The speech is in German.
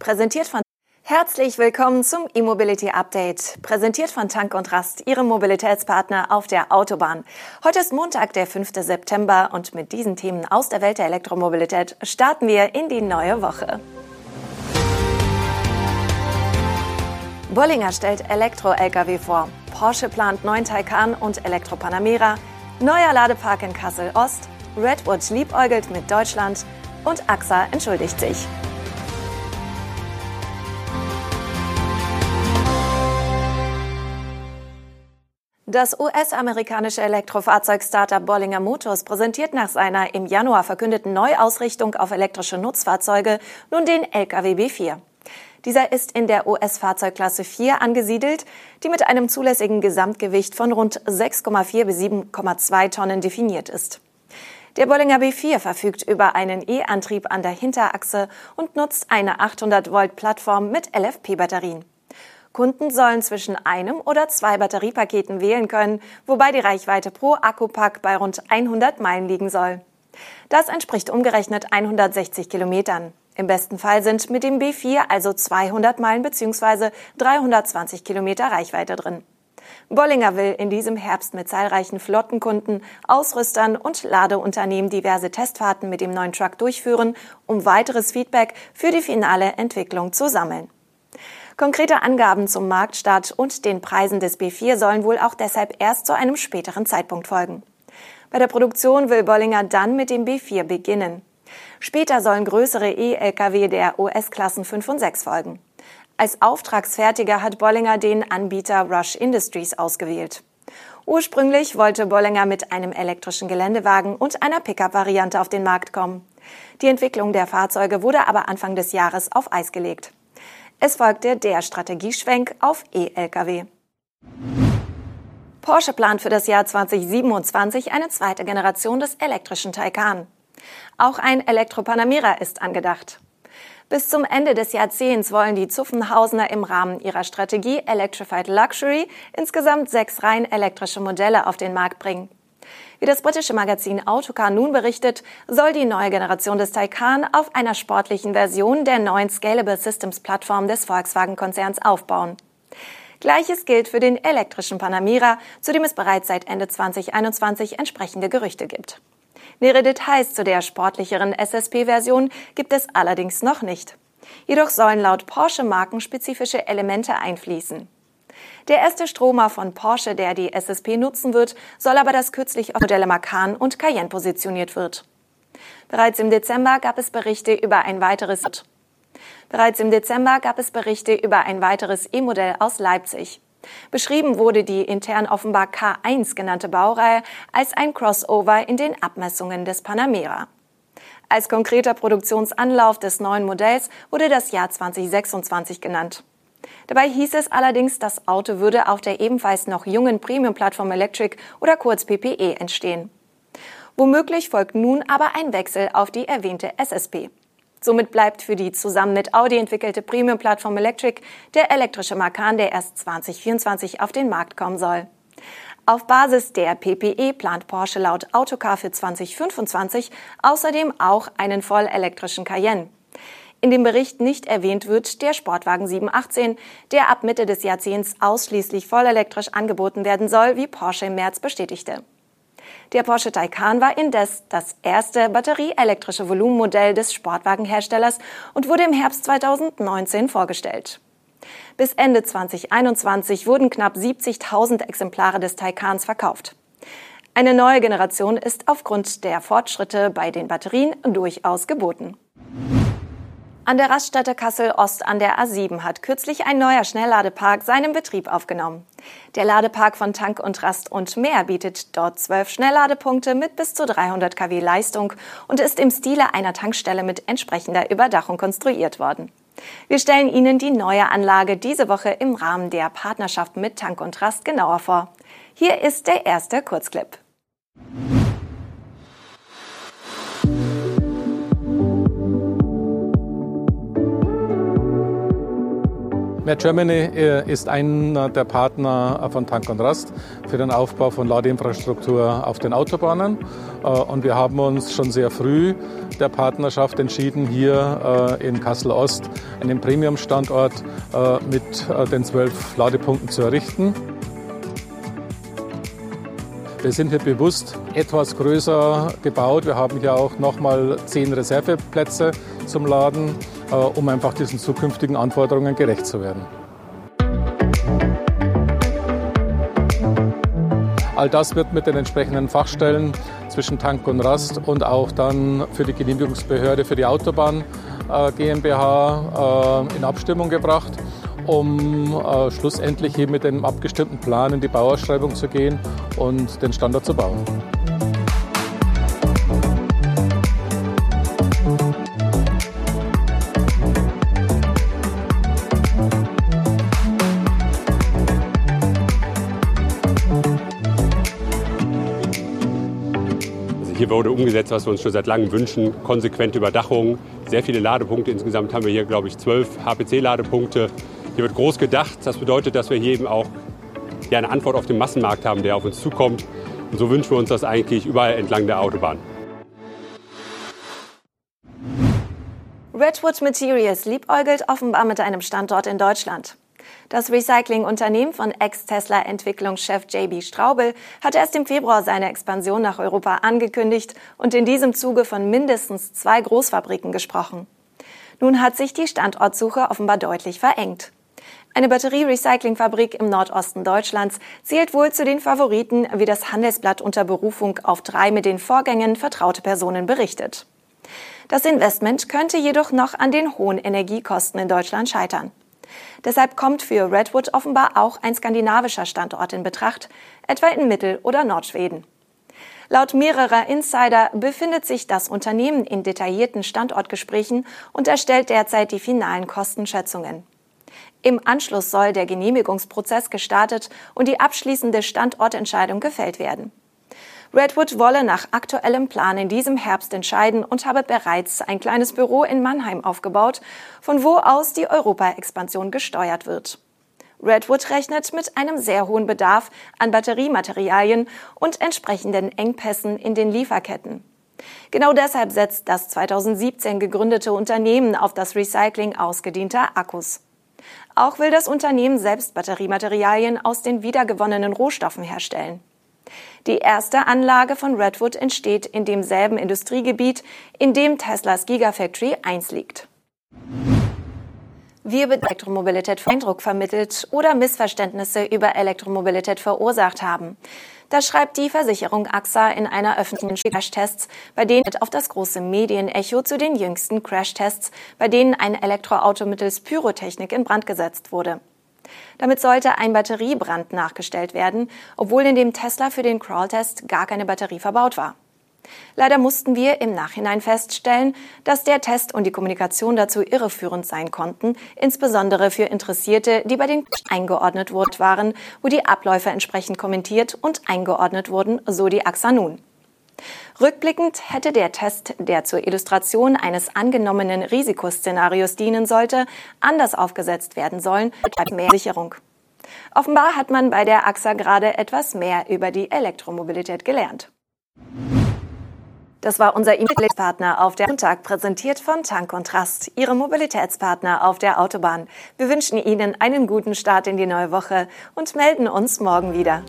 Präsentiert von Herzlich willkommen zum E-Mobility Update, präsentiert von Tank und Rast, Ihrem Mobilitätspartner auf der Autobahn. Heute ist Montag, der 5. September und mit diesen Themen aus der Welt der Elektromobilität starten wir in die neue Woche. Bollinger stellt Elektro-Lkw vor. Porsche plant neuen Taycan und Elektro-Panamera. Neuer Ladepark in Kassel-Ost. Redwood liebäugelt mit Deutschland. Und AXA entschuldigt sich. Das US-amerikanische Elektrofahrzeug-Startup Bollinger Motors präsentiert nach seiner im Januar verkündeten Neuausrichtung auf elektrische Nutzfahrzeuge nun den Lkw B4. Dieser ist in der US-Fahrzeugklasse 4 angesiedelt, die mit einem zulässigen Gesamtgewicht von rund 6,4 bis 7,2 Tonnen definiert ist. Der Bollinger B4 verfügt über einen E-Antrieb an der Hinterachse und nutzt eine 800 Volt Plattform mit LFP-Batterien. Kunden sollen zwischen einem oder zwei Batteriepaketen wählen können, wobei die Reichweite pro Akkupack bei rund 100 Meilen liegen soll. Das entspricht umgerechnet 160 Kilometern. Im besten Fall sind mit dem B4 also 200 Meilen bzw. 320 Kilometer Reichweite drin. Bollinger will in diesem Herbst mit zahlreichen Flottenkunden, Ausrüstern und Ladeunternehmen diverse Testfahrten mit dem neuen Truck durchführen, um weiteres Feedback für die finale Entwicklung zu sammeln. Konkrete Angaben zum Marktstart und den Preisen des B4 sollen wohl auch deshalb erst zu einem späteren Zeitpunkt folgen. Bei der Produktion will Bollinger dann mit dem B4 beginnen. Später sollen größere E-Lkw der US-Klassen 5 und 6 folgen. Als Auftragsfertiger hat Bollinger den Anbieter Rush Industries ausgewählt. Ursprünglich wollte Bollinger mit einem elektrischen Geländewagen und einer Pickup-Variante auf den Markt kommen. Die Entwicklung der Fahrzeuge wurde aber Anfang des Jahres auf Eis gelegt. Es folgte der Strategieschwenk auf E-Lkw. Porsche plant für das Jahr 2027 eine zweite Generation des elektrischen Taycan. Auch ein Elektro-Panamera ist angedacht. Bis zum Ende des Jahrzehnts wollen die Zuffenhausener im Rahmen ihrer Strategie Electrified Luxury insgesamt sechs rein elektrische Modelle auf den Markt bringen. Wie das britische Magazin Autocar nun berichtet, soll die neue Generation des Taycan auf einer sportlichen Version der neuen Scalable Systems Plattform des Volkswagen-Konzerns aufbauen. Gleiches gilt für den elektrischen Panamera, zu dem es bereits seit Ende 2021 entsprechende Gerüchte gibt. Nähere Details zu der sportlicheren SSP-Version gibt es allerdings noch nicht. Jedoch sollen laut Porsche markenspezifische Elemente einfließen. Der erste Stromer von Porsche, der die SSP nutzen wird, soll aber das kürzlich auf Modelle Macan und Cayenne positioniert wird. Bereits im Dezember gab es Berichte über ein weiteres Bereits im Dezember gab es Berichte über ein weiteres E-Modell aus Leipzig. Beschrieben wurde die intern offenbar K1 genannte Baureihe als ein Crossover in den Abmessungen des Panamera. Als konkreter Produktionsanlauf des neuen Modells wurde das Jahr 2026 genannt. Dabei hieß es allerdings, das Auto würde auf der ebenfalls noch jungen Premium-Plattform Electric oder kurz PPE entstehen. Womöglich folgt nun aber ein Wechsel auf die erwähnte SSP. Somit bleibt für die zusammen mit Audi entwickelte Premium-Plattform Electric der elektrische Macan, der erst 2024 auf den Markt kommen soll. Auf Basis der PPE plant Porsche laut Autocar für 2025 außerdem auch einen vollelektrischen Cayenne in dem Bericht nicht erwähnt wird der Sportwagen 718, der ab Mitte des Jahrzehnts ausschließlich vollelektrisch angeboten werden soll, wie Porsche im März bestätigte. Der Porsche Taycan war indes das erste batterieelektrische Volumenmodell des Sportwagenherstellers und wurde im Herbst 2019 vorgestellt. Bis Ende 2021 wurden knapp 70.000 Exemplare des Taycans verkauft. Eine neue Generation ist aufgrund der Fortschritte bei den Batterien durchaus geboten. An der Raststätte Kassel-Ost an der A7 hat kürzlich ein neuer Schnellladepark seinen Betrieb aufgenommen. Der Ladepark von Tank und Rast und mehr bietet dort zwölf Schnellladepunkte mit bis zu 300 kW Leistung und ist im Stile einer Tankstelle mit entsprechender Überdachung konstruiert worden. Wir stellen Ihnen die neue Anlage diese Woche im Rahmen der Partnerschaft mit Tank und Rast genauer vor. Hier ist der erste Kurzclip. Mehr Germany äh, ist einer der Partner von Tank und Rast für den Aufbau von Ladeinfrastruktur auf den Autobahnen. Äh, und wir haben uns schon sehr früh der Partnerschaft entschieden, hier äh, in Kassel-Ost einen Premium-Standort mit den zwölf Ladepunkten zu errichten. Wir sind hier bewusst etwas größer gebaut. Wir haben hier auch nochmal zehn Reserveplätze zum Laden. Äh, um einfach diesen zukünftigen Anforderungen gerecht zu werden. All das wird mit den entsprechenden Fachstellen zwischen Tank und Rast und auch dann für die Genehmigungsbehörde für die Autobahn äh, GmbH äh, in Abstimmung gebracht, um schlussendlich hier mit dem abgestimmten Plan in die Bauausschreibung zu gehen und den Standort zu bauen. Hier wurde umgesetzt, was wir uns schon seit langem wünschen, konsequente Überdachung, sehr viele Ladepunkte. Insgesamt haben wir hier, glaube ich, zwölf HPC-Ladepunkte. Hier wird groß gedacht. Das bedeutet, dass wir hier eben auch ja, eine Antwort auf den Massenmarkt haben, der auf uns zukommt. Und so wünschen wir uns das eigentlich überall entlang der Autobahn. Redwood Materials liebäugelt offenbar mit einem Standort in Deutschland. Das Recyclingunternehmen von Ex-Tesla-Entwicklungschef JB Straubel hat erst im Februar seine Expansion nach Europa angekündigt und in diesem Zuge von mindestens zwei Großfabriken gesprochen. Nun hat sich die Standortsuche offenbar deutlich verengt. Eine Batterierecyclingfabrik im Nordosten Deutschlands zählt wohl zu den Favoriten, wie das Handelsblatt unter Berufung auf drei mit den Vorgängen vertraute Personen berichtet. Das Investment könnte jedoch noch an den hohen Energiekosten in Deutschland scheitern. Deshalb kommt für Redwood offenbar auch ein skandinavischer Standort in Betracht, etwa in Mittel- oder Nordschweden. Laut mehrerer Insider befindet sich das Unternehmen in detaillierten Standortgesprächen und erstellt derzeit die finalen Kostenschätzungen. Im Anschluss soll der Genehmigungsprozess gestartet und die abschließende Standortentscheidung gefällt werden. Redwood wolle nach aktuellem Plan in diesem Herbst entscheiden und habe bereits ein kleines Büro in Mannheim aufgebaut, von wo aus die Europa-Expansion gesteuert wird. Redwood rechnet mit einem sehr hohen Bedarf an Batteriematerialien und entsprechenden Engpässen in den Lieferketten. Genau deshalb setzt das 2017 gegründete Unternehmen auf das Recycling ausgedienter Akkus. Auch will das Unternehmen selbst Batteriematerialien aus den wiedergewonnenen Rohstoffen herstellen. Die erste Anlage von Redwood entsteht in demselben Industriegebiet, in dem Teslas Gigafactory 1 liegt. Wir Elektromobilität Eindruck vermittelt oder Missverständnisse über Elektromobilität verursacht haben. Das schreibt die Versicherung AXA in einer öffentlichen Crashtests, bei denen auf das große Medienecho zu den jüngsten Crashtests, bei denen ein Elektroauto mittels Pyrotechnik in Brand gesetzt wurde. Damit sollte ein Batteriebrand nachgestellt werden, obwohl in dem Tesla für den Crawl-Test gar keine Batterie verbaut war. Leider mussten wir im Nachhinein feststellen, dass der Test und die Kommunikation dazu irreführend sein konnten, insbesondere für Interessierte, die bei den eingeordnet wurden, waren, wo die Abläufe entsprechend kommentiert und eingeordnet wurden, so die AXA nun. Rückblickend hätte der Test, der zur Illustration eines angenommenen Risikoszenarios dienen sollte, anders aufgesetzt werden sollen, mit mehr Sicherung. Offenbar hat man bei der AXA gerade etwas mehr über die Elektromobilität gelernt. Das war unser E-Mail-Partner auf der Montag, präsentiert von Tank und Rast, Ihrem Mobilitätspartner auf der Autobahn. Wir wünschen Ihnen einen guten Start in die neue Woche und melden uns morgen wieder.